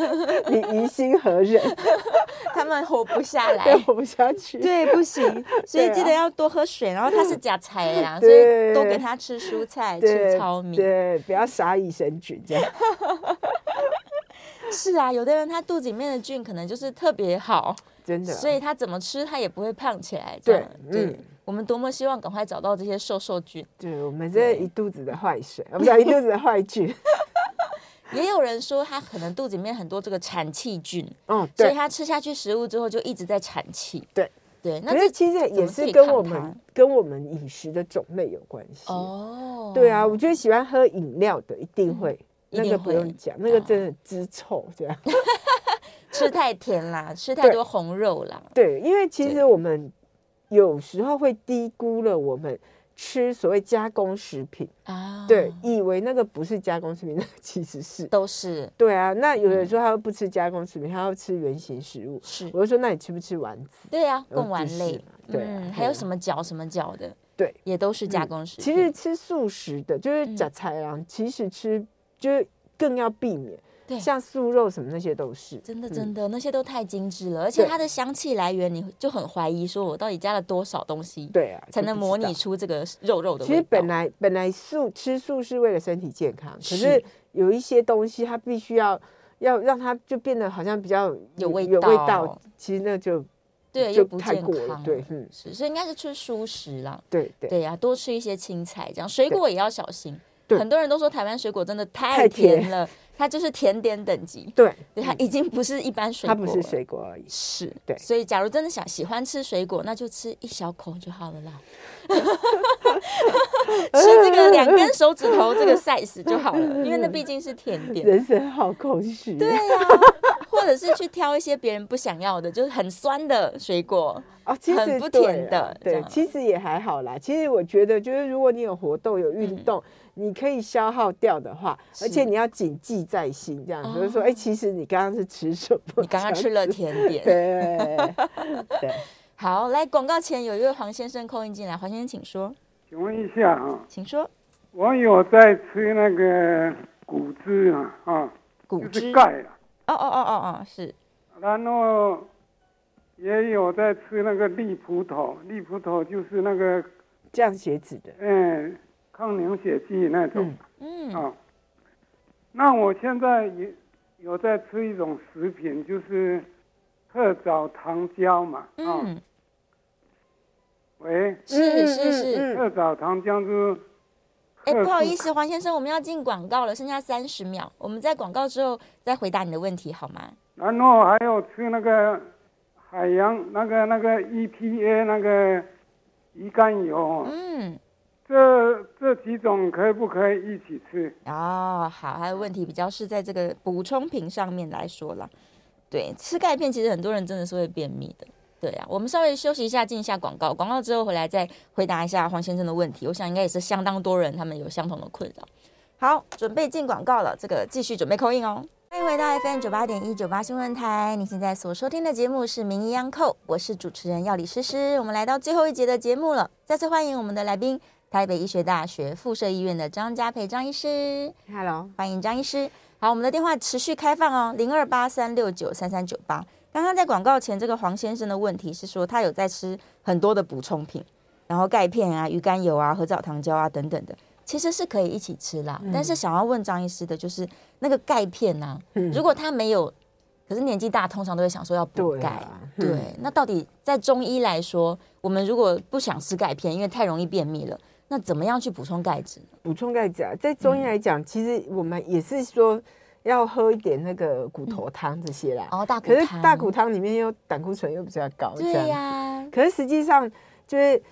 你于心何忍？他们活不下 来，活不下去。对，不行。所以记得要多喝水，然后他是假菜呀，所以多给他吃蔬菜、吃糙米，对，不要杀益生菌这样。是啊，有的人他肚子里面的菌可能就是特别好，真的，所以他怎么吃他也不会胖起来。对，嗯，我们多么希望赶快找到这些瘦瘦菌。对，我们这一肚子的坏水，我们讲一肚子的坏菌。也有人说他可能肚子里面很多这个产气菌，嗯，所以他吃下去食物之后就一直在产气。对对，那这其实也是跟我们跟我们饮食的种类有关系。哦，对啊，我觉得喜欢喝饮料的一定会。那个不用讲，那个真的滋臭，这样 吃太甜啦，吃太多红肉啦。对，因为其实我们有时候会低估了我们吃所谓加工食品啊，对，以为那个不是加工食品，那其实是都是。对啊，那有人说他不吃加工食品，他要吃原形食物，是。我就说那你吃不吃丸子？对啊，贡丸类，对，还有什么角什么角的，对，也都是加工食品。其实吃素食的，就是假菜啊，其实吃。就是更要避免，对，像素肉什么那些都是。真的，真的那些都太精致了，而且它的香气来源你就很怀疑，说我到底加了多少东西，对啊，才能模拟出这个肉肉的味道。其实本来本来素吃素是为了身体健康，可是有一些东西它必须要要让它就变得好像比较有味有味道，其实那就对又不健康，对，嗯，是，所以应该是吃蔬食啦，对对。对呀，多吃一些青菜，这样水果也要小心。很多人都说台湾水果真的太甜了，它就是甜点等级。对，它已经不是一般水果，它不是水果而已。是，对。所以，假如真的想喜欢吃水果，那就吃一小口就好了啦。吃这个两根手指头这个 size 就好了，因为那毕竟是甜点。人生好空虚。对呀，或者是去挑一些别人不想要的，就是很酸的水果。哦，其实很不甜的。对，其实也还好啦。其实我觉得，就是如果你有活动、有运动。你可以消耗掉的话，而且你要谨记在心，这样就是说，哎，其实你刚刚是吃什么？你刚刚吃了甜点。对 对。好，来广告前有一位黄先生扣音进来，黄先生请说。请问一下啊，请说。我有在吃那个骨汁啊，啊，骨汁就是钙了。哦哦哦哦哦，是。然后也有在吃那个利葡萄，利葡萄就是那个降血脂的，嗯，抗凝血剂那种。嗯。啊，那我现在也有在吃一种食品，就是特藻糖胶嘛。啊、嗯。喂。是是是。特藻糖胶是。哎，不好意思，黄先生，我们要进广告了，剩下三十秒，我们在广告之后再回答你的问题，好吗？然后还有吃那个海洋那个那个 EPA 那个鱼肝油，嗯，这这几种可不可以一起吃？哦，好，还有问题比较是在这个补充品上面来说了，对，吃钙片其实很多人真的是会便秘的。对啊，我们稍微休息一下，进一下广告。广告之后回来再回答一下黄先生的问题。我想应该也是相当多人，他们有相同的困扰。好，准备进广告了，这个继续准备扣印哦。欢迎回到 FM 九八点一九八新闻台，你现在所收听的节目是《名医央叩》，我是主持人药理诗诗。我们来到最后一节的节目了，再次欢迎我们的来宾，台北医学大学附设医院的张家培张医师。Hello，欢迎张医师。好，我们的电话持续开放哦，零二八三六九三三九八。刚刚在广告前，这个黄先生的问题是说，他有在吃很多的补充品，然后钙片啊、鱼肝油啊、合藻糖胶啊等等的，其实是可以一起吃啦。嗯、但是想要问张医师的，就是那个钙片呢、啊，嗯、如果他没有，可是年纪大，通常都会想说要补钙。对，啊嗯、对，那到底在中医来说，我们如果不想吃钙片，因为太容易便秘了，那怎么样去补充钙质？补充钙质啊，在中医来讲，嗯、其实我们也是说。要喝一点那个骨头汤这些啦，哦，大骨，可是大骨汤里面又胆固醇又比较高，对呀、啊。可是实际上就是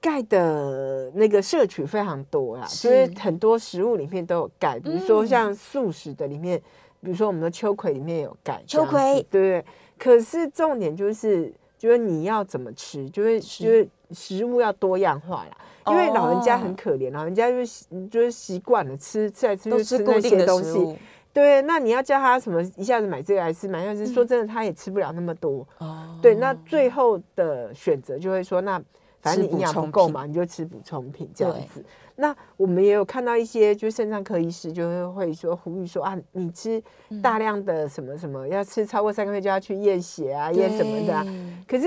钙的那个摄取非常多啦，是就是很多食物里面都有钙，比如说像素食的里面，嗯、比如说我们的秋葵里面有钙，秋葵，对不对？可是重点就是，就是你要怎么吃，就是是就是食物要多样化啦。因为老人家很可怜，哦、老人家就是就是习惯了吃吃来吃去吃那些东西。对，那你要叫他什么一下子买这个来吃，买那个，说真的，他也吃不了那么多。哦，对，那最后的选择就会说，那反正你营养不够嘛，你就吃补充品这样子。对那我们也有看到一些，就肾脏科医师就会会说呼吁说啊，你吃大量的什么什么，要吃超过三个月就要去验血啊，验什么的啊。可是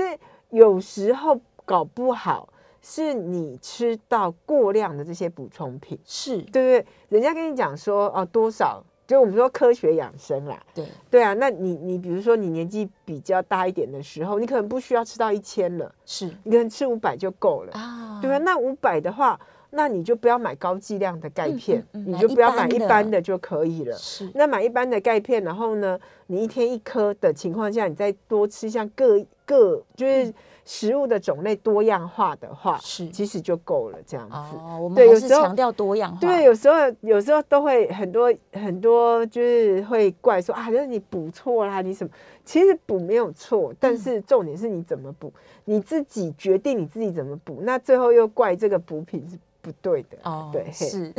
有时候搞不好是你吃到过量的这些补充品，是对不对？人家跟你讲说哦多少。就我们说科学养生啦，对对啊，那你你比如说你年纪比较大一点的时候，你可能不需要吃到一千了，是，你可能吃五百就够了啊，对吧？那五百的话，那你就不要买高剂量的钙片，嗯嗯嗯、你就不要买一般的就可以了。是，那买一般的钙片，然后呢，你一天一颗的情况下，你再多吃像各各就是。嗯食物的种类多样化的话，是其实就够了这样子。哦，我们还是强调多样化。对，有时候有时候都会很多很多，就是会怪说啊，就是你补错啦，你什么？其实补没有错，但是重点是你怎么补，嗯、你自己决定你自己怎么补。那最后又怪这个补品是。不对的。哦，对是，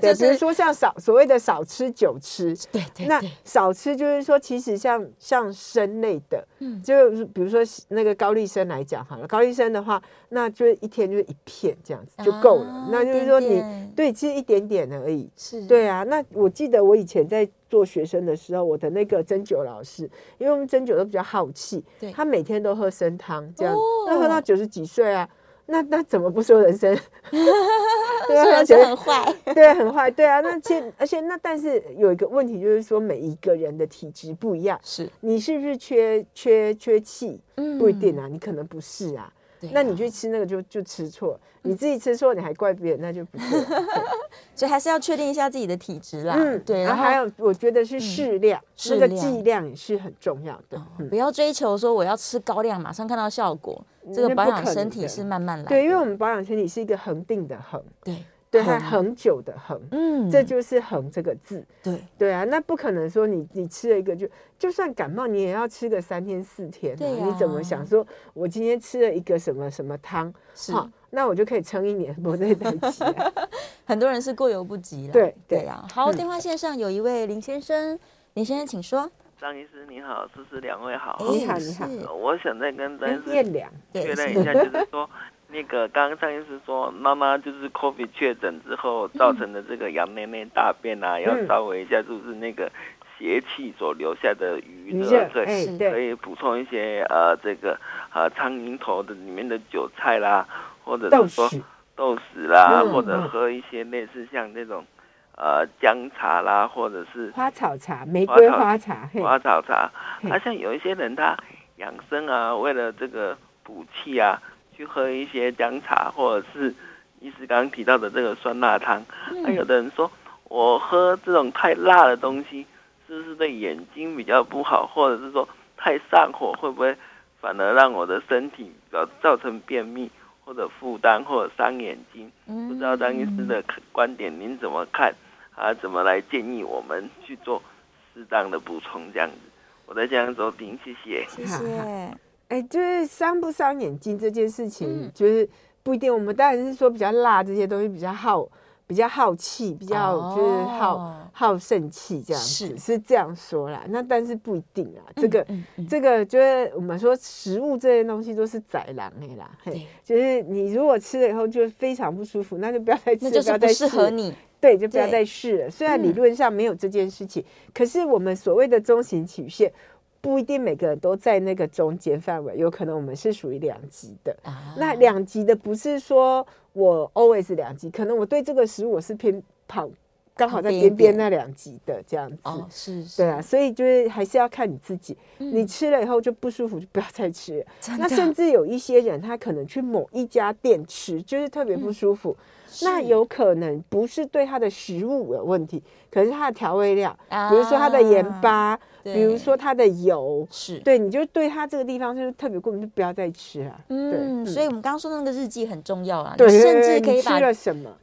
对，比如说像少所谓的少吃久吃，对对，那少吃就是说，其实像像参类的，嗯，就比如说那个高丽参来讲好了，高丽参的话，那就一天就是一片这样子就够了，那就是说你对，其实一点点而已，是。对啊。那我记得我以前在做学生的时候，我的那个针灸老师，因为我们针灸都比较好气，他每天都喝参汤，这样，那喝到九十几岁啊。那那怎么不说人生？对啊，人生很坏，对，很坏，对啊。那其而且那但是有一个问题，就是说每一个人的体质不一样，是你是不是缺缺缺气？不一定啊，你可能不是啊。那你去吃那个就就吃错，你自己吃错你还怪别人，那就不对。所以还是要确定一下自己的体质啦。嗯，对。然后还有，我觉得是适量，那个剂量也是很重要的。不要追求说我要吃高量，马上看到效果。这个保养身体是慢慢来。对，因为我们保养身体是一个恒定的恒。对。对，它恒久的恒，嗯，这就是“恒”这个字。对对啊，那不可能说你你吃了一个就就算感冒，你也要吃个三天四天。对，你怎么想说？我今天吃了一个什么什么汤，好，那我就可以撑一年不再担心。很多人是过犹不及了。对对啊。好，电话线上有一位林先生，林先生请说。张医师你好，思思两位好。你好，你好。我想再跟张医师验量确认一下，就是说，那个刚刚上医师说，妈妈就是 COVID 确诊之后造成的这个羊内内大便啊，要稍微一下，就是那个邪气所留下的余热，对，可以补充一些呃这个呃苍蝇头的里面的韭菜啦，或者是说豆豉啦，或者喝一些类似像那种。呃，姜茶啦，或者是花草茶、玫瑰花茶、花草茶。好像有一些人他养生啊，为了这个补气啊，去喝一些姜茶，或者是医师刚刚提到的这个酸辣汤。还、有的人说，我喝这种太辣的东西，是不是对眼睛比较不好？或者是说太上火，会不会反而让我的身体造造成便秘？或者负担，或者伤眼睛，不知道张医师的观点您怎么看？啊，怎么来建议我们去做适当的补充？这样子，我在这样做顶，谢谢。谢谢。哎，就是伤不伤眼睛这件事情，就是不一定。我们当然是说比较辣这些东西比较耗。比较耗气，比较就是耗、哦、耗肾气这样子，是是这样说啦。那但是不一定啊，这个、嗯嗯、这个就是我们说食物这些东西都是宰狼的啦。嘿，就是你如果吃了以后就非常不舒服，那就不要再吃，不要再适合你。对，就不要再试了。虽然理论上没有这件事情，嗯、可是我们所谓的中型曲线。不一定每个人都在那个中间范围，有可能我们是属于两极的。啊、那两极的不是说我 always 两极，可能我对这个食物我是偏跑，刚好在边边那两极的这样子。哦，是，是，对啊，所以就是还是要看你自己。嗯、你吃了以后就不舒服，就不要再吃。那甚至有一些人，他可能去某一家店吃，就是特别不舒服。嗯、那有可能不是对它的食物有问题，可是它的调味料，啊、比如说它的盐巴。比如说它的油是对，你就对它这个地方就是特别过敏，就不要再吃了。嗯，所以我们刚刚说的那个日记很重要啊，对，甚至可以把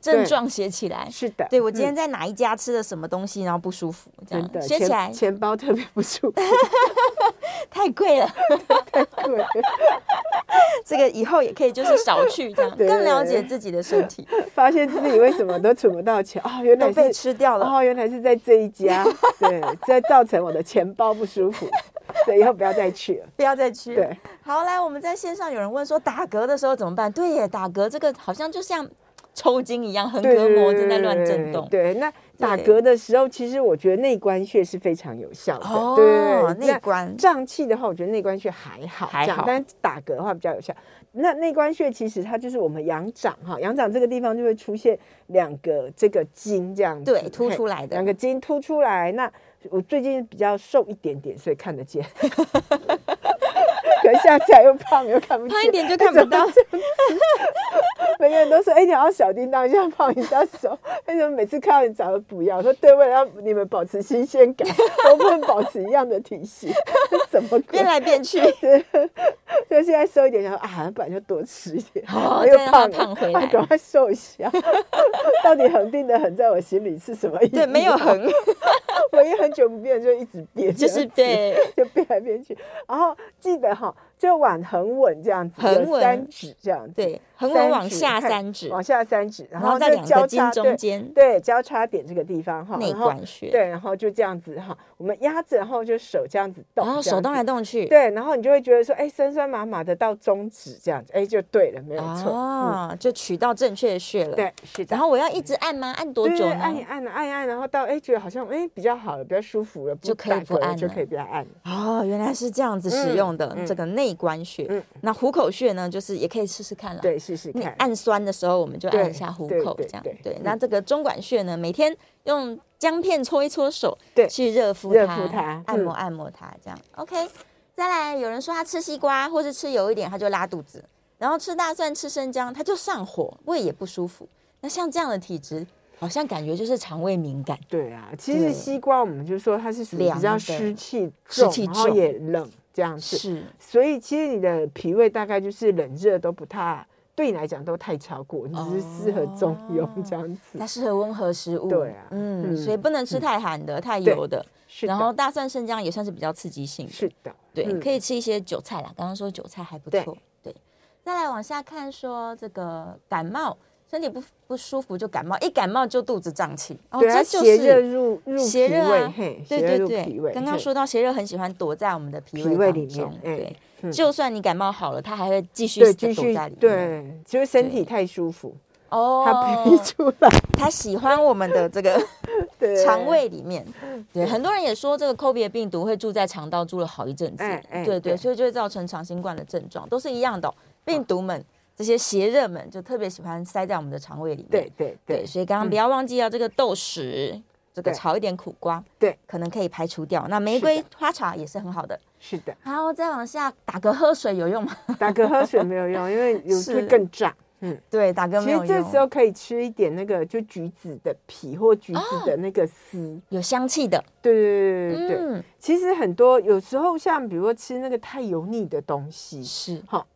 症状写起来。是的，对我今天在哪一家吃了什么东西，然后不舒服，这样写起来。钱包特别不舒服，太贵了，太贵了。这个以后也可以就是少去这样，更了解自己的身体，发现自己为什么都存不到钱哦，原来被吃掉了哦，原来是在这一家，对，在造成我的钱。包不舒服，对以以后不要再去了，不要再去。对，好，来，我们在线上有人问说，打嗝的时候怎么办？对耶，打嗝这个好像就像抽筋一样，横膈膜正在乱震动。对，那打嗝的时候，其实我觉得内关穴是非常有效的。哦，对，内关胀气的话，我觉得内关穴还好，还好，但打嗝的话比较有效。那内关穴其实它就是我们阳掌哈，阳掌这个地方就会出现两个这个筋这样子，对，凸出来的两个筋凸出来那。我最近比较瘦一点点，所以看得见。可是下次又胖又看不见，胖一点就看不到。每个人都说：“哎、欸，你要小叮当，一下胖一下瘦。”为什么每次看到你长得不一样？我说：“对，为了让你们保持新鲜感，我不能保持一样的体型，怎么变来变去？” 所以现在瘦一点，想说啊，不然就多吃一点，哦、又胖胖回来，赶快瘦一下。到底恒定的恒，在我心里是什么意思？对，没有恒，我一很久不变，就一直变，就是变，就变来变去。然后记得哈。就往很稳这样子，横纹三指这样子，对，横纹往下三指，往下三指，然后在两个筋中间，对，交叉点这个地方哈，内关穴，对，然后就这样子哈，我们压着，然后就手这样子动，然后手动来动去，对，然后你就会觉得说，哎，酸酸麻麻的到中指这样子，哎，就对了，没有错，啊，就取到正确的穴了，对，是的。然后我要一直按吗？按多久呢？按一按，按一按，然后到哎觉得好像哎比较好了，比较舒服了，就可以不按，就可以不要按。哦，原来是这样子使用的这个内关穴。那虎口穴呢，就是也可以试试看了。对，试试看。你按酸的时候，我们就按一下虎口，这样。对，那这个中脘穴呢，每天用姜片搓一搓手，对，去热敷它，热敷它，按摩按摩它，这样。OK。再来，有人说他吃西瓜或是吃油一点，他就拉肚子；然后吃大蒜、吃生姜，他就上火，胃也不舒服。那像这样的体质，好像感觉就是肠胃敏感。对啊，其实西瓜我们就说它是属于比较湿气重，然后也冷。这样子是，所以其实你的脾胃大概就是冷热都不太，对你来讲都太超过，你只是适合中庸这样子。它适合温和食物，对啊，嗯，所以不能吃太寒的、太油的。是，然后大蒜、生姜也算是比较刺激性。是的，对，可以吃一些韭菜啦。刚刚说韭菜还不错，对。再来往下看，说这个感冒身体不不舒服就感冒，一感冒就肚子胀气。哦，这就是邪热入入脾胃，嘿，对对对。刚刚说到邪热很喜欢躲在我们的脾胃里面，对。就算你感冒好了，它还会继续继续在里面。对，就是身体太舒服哦，它逼出来，它喜欢我们的这个 肠胃里面。对，很多人也说这个 COVID 病毒会住在肠道住了好一阵子，对对，所以就会造成长新冠的症状，都是一样的。病毒们。这些邪热们就特别喜欢塞在我们的肠胃里面，对对对，所以刚刚不要忘记要这个豆豉，这个炒一点苦瓜，对，可能可以排除掉。那玫瑰花茶也是很好的，是的。好，再往下打嗝喝水有用吗？打嗝喝水没有用，因为有会更胀。嗯，对，打嗝没有。其实这时候可以吃一点那个就橘子的皮或橘子的那个丝，有香气的。对对对对对。其实很多有时候像比如说吃那个太油腻的东西，是好。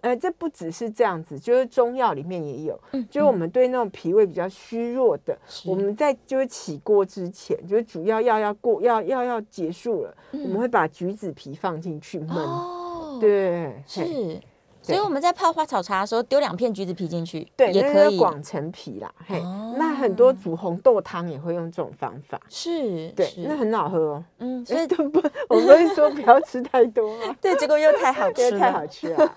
呃，这不只是这样子，就是中药里面也有，嗯、就是我们对那种脾胃比较虚弱的，我们在就是起锅之前，就是主要药要过要要要结束了，嗯、我们会把橘子皮放进去焖，哦、对，是。所以我们在泡花草茶的时候，丢两片橘子皮进去，对，也可以广陈皮啦。嘿，那很多煮红豆汤也会用这种方法，是，对，那很好喝哦。嗯，所以都不，我们会说不要吃太多吗。对，结果又太好吃，太好吃了。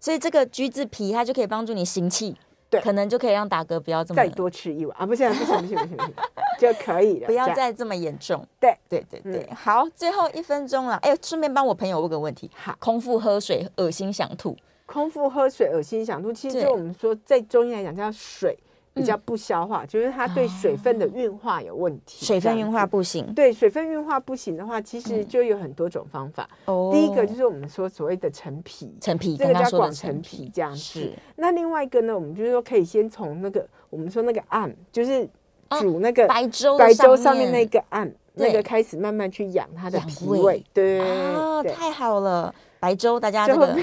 所以这个橘子皮它就可以帮助你行气。对，可能就可以让大哥不要这么再多吃一碗。啊！不行不行不行不行不行，就可以了，不要再这么严重。对。对对对，好，最后一分钟了，哎，顺便帮我朋友问个问题：好，空腹喝水恶心想吐，空腹喝水恶心想吐，其实就我们说在中医来讲叫水。比较不消化，就是它对水分的运化有问题。水分运化不行。对，水分运化不行的话，其实就有很多种方法。哦。第一个就是我们说所谓的陈皮，陈皮，这个叫广陈皮这样子。那另外一个呢，我们就是说可以先从那个我们说那个按，就是煮那个白粥，白粥上面那个按，那个开始慢慢去养它的脾胃。对。哦，太好了。白粥，大家这个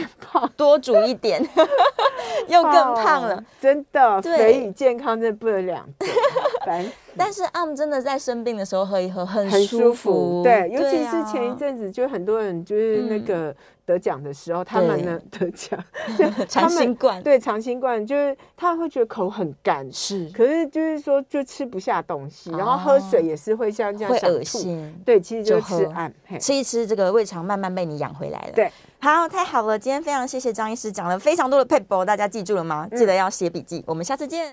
多煮一点，又更胖了，真的，肥与健康真的不能两全。但是阿姆真的在生病的时候喝一喝很舒服，对，尤其是前一阵子，就很多人就是那个得奖的时候，他们呢 得奖，长新冠，对，长新冠就是他会觉得口很干，是，可是就是说就吃不下东西，然后喝水也是会像这样会恶心，对，其实就吃 AM，吃一吃这个胃肠慢慢被你养回来了，对。好，太好了！今天非常谢谢张医师讲了非常多的 paper，，大家记住了吗？记得要写笔记。嗯、我们下次见。